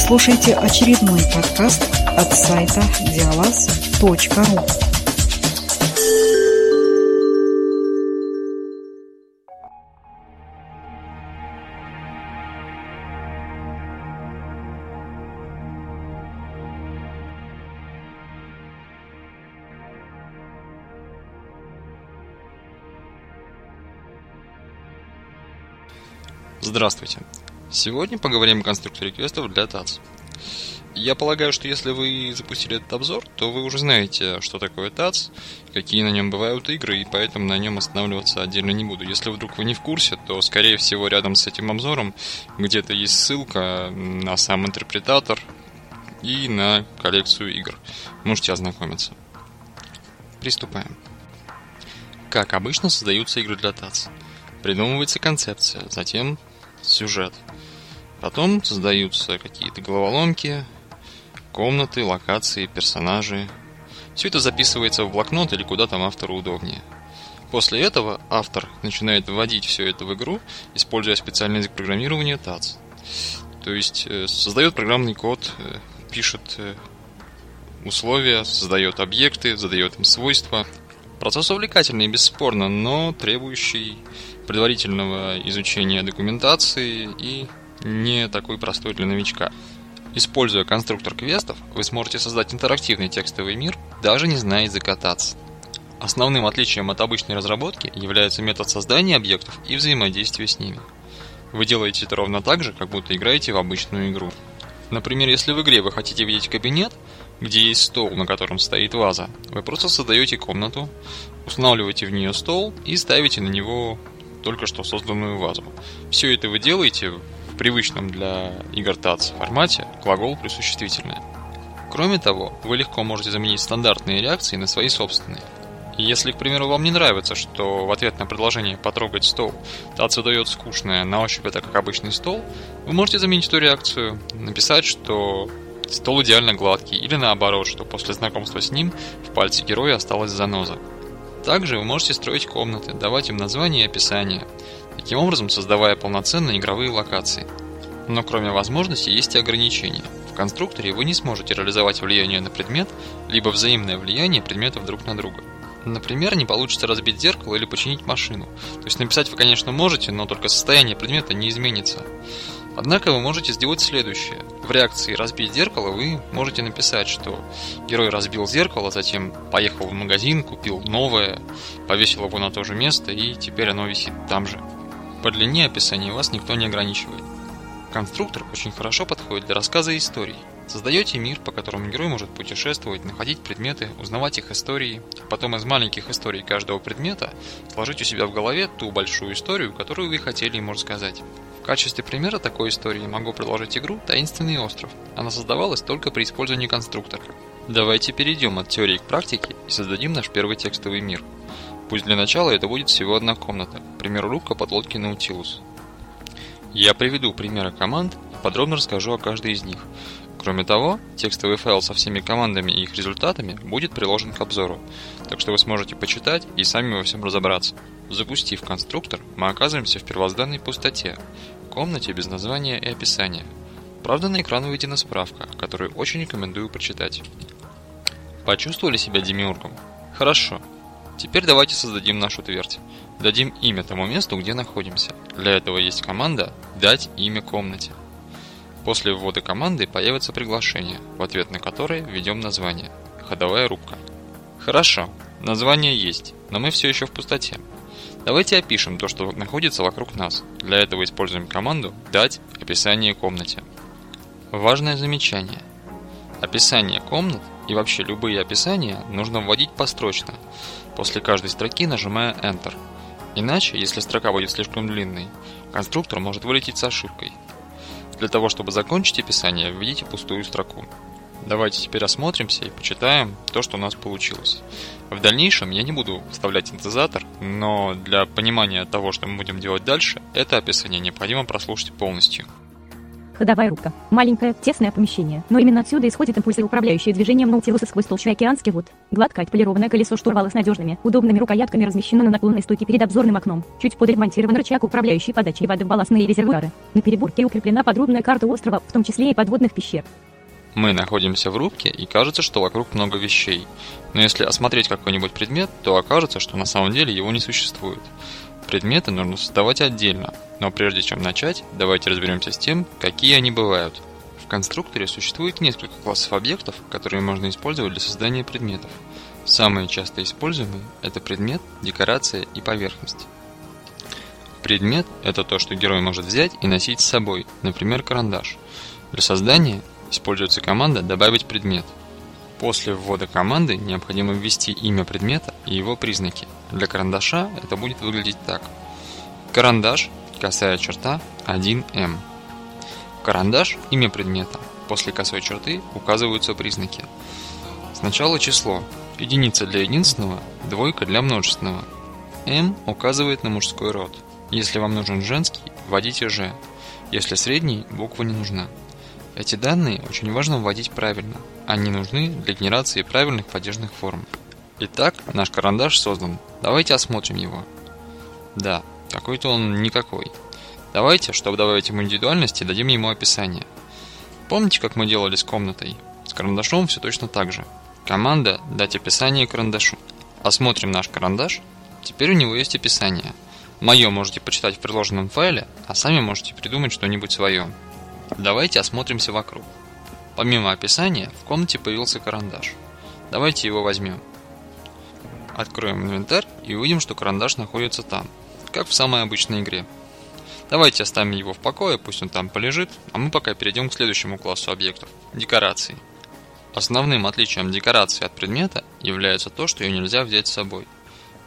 Вы слушаете очередной подкаст от сайта диалаз.ру. Здравствуйте. Сегодня поговорим о конструкторе квестов для ТАЦ. Я полагаю, что если вы запустили этот обзор, то вы уже знаете, что такое ТАЦ, какие на нем бывают игры, и поэтому на нем останавливаться отдельно не буду. Если вдруг вы не в курсе, то, скорее всего, рядом с этим обзором где-то есть ссылка на сам интерпретатор и на коллекцию игр. Можете ознакомиться. Приступаем. Как обычно создаются игры для ТАЦ? Придумывается концепция, затем сюжет. Потом создаются какие-то головоломки, комнаты, локации, персонажи. Все это записывается в блокнот или куда там автору удобнее. После этого автор начинает вводить все это в игру, используя специальный язык программирования TATS. То есть э, создает программный код, э, пишет э, условия, создает объекты, задает им свойства. Процесс увлекательный, бесспорно, но требующий предварительного изучения документации и не такой простой для новичка. Используя конструктор квестов, вы сможете создать интерактивный текстовый мир, даже не зная языка TATS. Основным отличием от обычной разработки является метод создания объектов и взаимодействия с ними. Вы делаете это ровно так же, как будто играете в обычную игру. Например, если в игре вы хотите видеть кабинет, где есть стол, на котором стоит ваза, вы просто создаете комнату, устанавливаете в нее стол и ставите на него только что созданную вазу. Все это вы делаете привычном для игр ТАЦ формате глагол плюс существительное. Кроме того, вы легко можете заменить стандартные реакции на свои собственные. Если, к примеру, вам не нравится, что в ответ на предложение «потрогать стол» ТАЦ выдает скучное «на ощупь это как обычный стол», вы можете заменить эту реакцию, написать, что стол идеально гладкий, или наоборот, что после знакомства с ним в пальце героя осталась заноза. Также вы можете строить комнаты, давать им названия и описания, таким образом создавая полноценные игровые локации. Но кроме возможностей есть и ограничения. В конструкторе вы не сможете реализовать влияние на предмет, либо взаимное влияние предметов друг на друга. Например, не получится разбить зеркало или починить машину. То есть написать вы, конечно, можете, но только состояние предмета не изменится. Однако вы можете сделать следующее. В реакции «разбить зеркало» вы можете написать, что герой разбил зеркало, затем поехал в магазин, купил новое, повесил его на то же место и теперь оно висит там же. По длине описания вас никто не ограничивает. Конструктор очень хорошо подходит для рассказа историй. Создаете мир, по которому герой может путешествовать, находить предметы, узнавать их истории, потом из маленьких историй каждого предмета сложить у себя в голове ту большую историю, которую вы хотели ему рассказать. В качестве примера такой истории могу предложить игру «Таинственный остров». Она создавалась только при использовании конструктора. Давайте перейдем от теории к практике и создадим наш первый текстовый мир. Пусть для начала это будет всего одна комната, к примеру, рубка подлодки Наутилус. Я приведу примеры команд и подробно расскажу о каждой из них. Кроме того, текстовый файл со всеми командами и их результатами будет приложен к обзору, так что вы сможете почитать и сами во всем разобраться. Запустив конструктор, мы оказываемся в первозданной пустоте, комнате без названия и описания. Правда, на экран выведена справка, которую очень рекомендую прочитать. Почувствовали себя демиургом? Хорошо. Теперь давайте создадим нашу твердь. Дадим имя тому месту, где находимся. Для этого есть команда «Дать имя комнате». После ввода команды появится приглашение, в ответ на которое введем название «Ходовая рубка». Хорошо, название есть, но мы все еще в пустоте. Давайте опишем то, что находится вокруг нас. Для этого используем команду «дать описание комнате». Важное замечание. Описание комнат и вообще любые описания нужно вводить построчно, после каждой строки нажимая Enter. Иначе, если строка будет слишком длинной, конструктор может вылететь с ошибкой. Для того, чтобы закончить описание, введите пустую строку. Давайте теперь осмотримся и почитаем то, что у нас получилось. В дальнейшем я не буду вставлять синтезатор, но для понимания того, что мы будем делать дальше, это описание необходимо прослушать полностью. Ходовая рубка. Маленькое, тесное помещение. Но именно отсюда исходит импульсы, управляющие движением Наутилуса сквозь толщу океанских вод. Гладкое отполированное колесо штурвала с надежными, удобными рукоятками размещено на наклонной стойке перед обзорным окном. Чуть подремонтирован рычаг, управляющий подачей воды в балластные резервуары. На переборке укреплена подробная карта острова, в том числе и подводных пещер. Мы находимся в рубке, и кажется, что вокруг много вещей. Но если осмотреть какой-нибудь предмет, то окажется, что на самом деле его не существует. Предметы нужно создавать отдельно, но прежде чем начать, давайте разберемся с тем, какие они бывают. В конструкторе существует несколько классов объектов, которые можно использовать для создания предметов. Самые часто используемые – это предмет, декорация и поверхность. Предмет – это то, что герой может взять и носить с собой, например, карандаш. Для создания используется команда «Добавить предмет». После ввода команды необходимо ввести имя предмета и его признаки. Для карандаша это будет выглядеть так. Карандаш, косая черта, 1М. Карандаш – имя предмета. После косой черты указываются признаки. Сначала число. Единица для единственного, двойка для множественного. М указывает на мужской род. Если вам нужен женский, вводите Ж. Если средний, буква не нужна. Эти данные очень важно вводить правильно. Они нужны для генерации правильных падежных форм. Итак, наш карандаш создан. Давайте осмотрим его. Да, какой-то он никакой. Давайте, чтобы добавить ему индивидуальности, дадим ему описание. Помните, как мы делали с комнатой? С карандашом все точно так же. Команда «Дать описание карандашу». Осмотрим наш карандаш. Теперь у него есть описание. Мое можете почитать в приложенном файле, а сами можете придумать что-нибудь свое. Давайте осмотримся вокруг. Помимо описания, в комнате появился карандаш. Давайте его возьмем. Откроем инвентарь и увидим, что карандаш находится там, как в самой обычной игре. Давайте оставим его в покое, пусть он там полежит, а мы пока перейдем к следующему классу объектов – декорации. Основным отличием декорации от предмета является то, что ее нельзя взять с собой.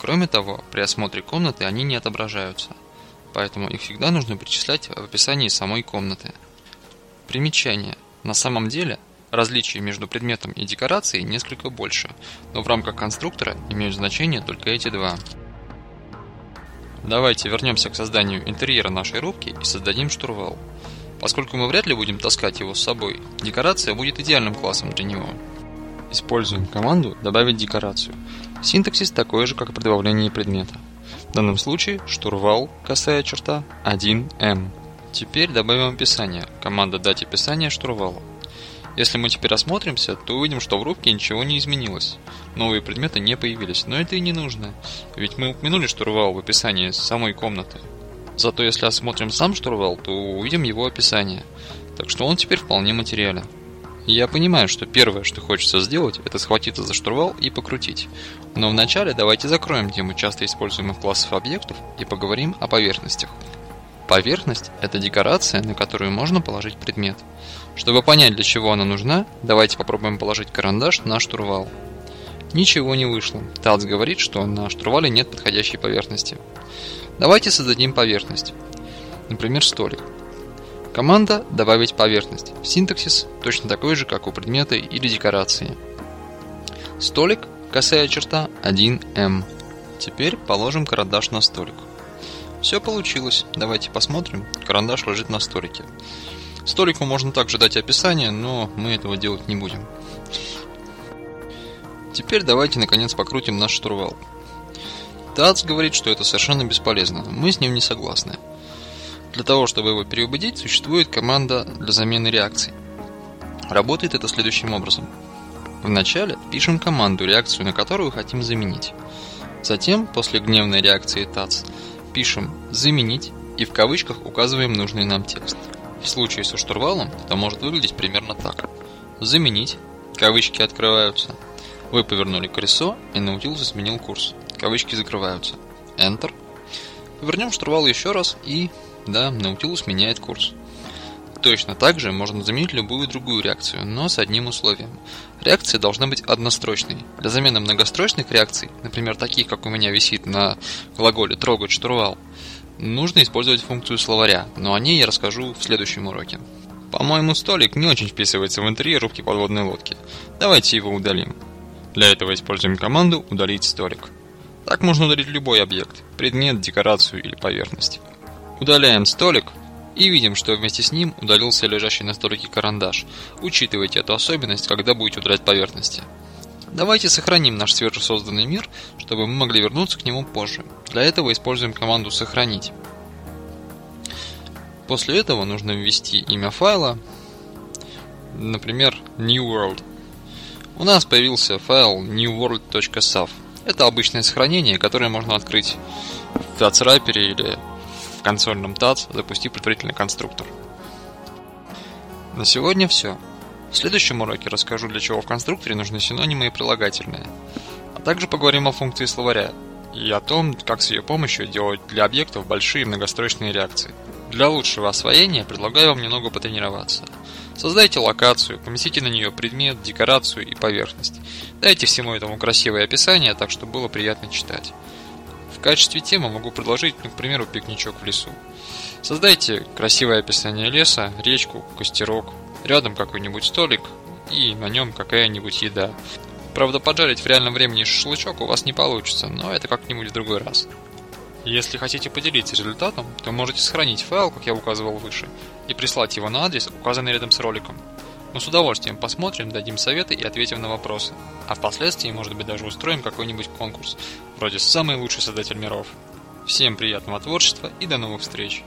Кроме того, при осмотре комнаты они не отображаются, поэтому их всегда нужно причислять в описании самой комнаты – Примечание. На самом деле, различий между предметом и декорацией несколько больше, но в рамках конструктора имеют значение только эти два. Давайте вернемся к созданию интерьера нашей рубки и создадим штурвал. Поскольку мы вряд ли будем таскать его с собой, декорация будет идеальным классом для него. Используем команду «Добавить декорацию». Синтаксис такой же, как при добавлении предмета. В данном случае штурвал, косая черта, 1М. Теперь добавим описание. Команда «Дать описание» штурвала. Если мы теперь осмотримся, то увидим, что в рубке ничего не изменилось. Новые предметы не появились, но это и не нужно, ведь мы упомянули штурвал в описании самой комнаты. Зато если осмотрим сам штурвал, то увидим его описание, так что он теперь вполне материален. Я понимаю, что первое, что хочется сделать, это схватиться за штурвал и покрутить. Но вначале давайте закроем тему часто используемых классов объектов и поговорим о поверхностях. Поверхность – это декорация, на которую можно положить предмет. Чтобы понять, для чего она нужна, давайте попробуем положить карандаш на штурвал. Ничего не вышло. Талц говорит, что на штурвале нет подходящей поверхности. Давайте создадим поверхность. Например, столик. Команда «Добавить поверхность». Синтаксис точно такой же, как у предмета или декорации. Столик, косая черта 1М. Теперь положим карандаш на столик. Все получилось. Давайте посмотрим. Карандаш лежит на столике. Столику можно также дать описание, но мы этого делать не будем. Теперь давайте наконец покрутим наш штурвал. Тац говорит, что это совершенно бесполезно. Мы с ним не согласны. Для того, чтобы его переубедить, существует команда для замены реакций. Работает это следующим образом. Вначале пишем команду, реакцию на которую хотим заменить. Затем, после гневной реакции ТАЦ, пишем «заменить» и в кавычках указываем нужный нам текст. В случае со штурвалом это может выглядеть примерно так. «Заменить», кавычки открываются. Вы повернули колесо, и Наутилус изменил курс. Кавычки закрываются. Enter. Повернем штурвал еще раз, и... Да, Наутилус меняет курс. Точно так же можно заменить любую другую реакцию, но с одним условием. Реакция должна быть однострочной. Для замены многострочных реакций, например, таких, как у меня висит на глаголе «трогать штурвал», нужно использовать функцию словаря, но о ней я расскажу в следующем уроке. По-моему, столик не очень вписывается в интерьер рубки подводной лодки. Давайте его удалим. Для этого используем команду «удалить столик». Так можно удалить любой объект, предмет, декорацию или поверхность. Удаляем столик И видим, что вместе с ним удалился лежащий на столике карандаш. Учитывайте эту особенность, когда будете удалять поверхности. Давайте сохраним наш свежесозданный мир, чтобы мы могли вернуться к нему позже. Для этого используем команду «Сохранить». После этого нужно ввести имя файла, например, New World. У нас появился файл newworld.sav. Это обычное сохранение, которое можно открыть в TATS или в консольном TATS, запустив предварительный конструктор. На сегодня все. В следующем уроке расскажу, для чего в конструкторе нужны синонимы и прилагательные. А также поговорим о функции словаря и о том, как с ее помощью делать для объектов большие многострочные реакции. Для лучшего освоения предлагаю вам немного потренироваться. Создайте локацию, поместите на нее предмет, декорацию и поверхность. Дайте всему этому красивое описание, так чтобы было приятно читать. В качестве темы могу предложить, ну, к примеру, пикничок в лесу. Создайте красивое описание леса, речку, костерок, Рядом какой-нибудь столик и на нем какая-нибудь еда. Правда, поджарить в реальном времени шашлычок у вас не получится, но это как-нибудь в другой раз. Если хотите поделиться результатом, то можете сохранить файл, как я указывал выше, и прислать его на адрес, указанный рядом с роликом. Мы с удовольствием посмотрим, дадим советы и ответим на вопросы. А впоследствии, может быть, даже устроим какой-нибудь конкурс, вроде «Самый лучший создатель миров». Всем приятного творчества и до новых встреч!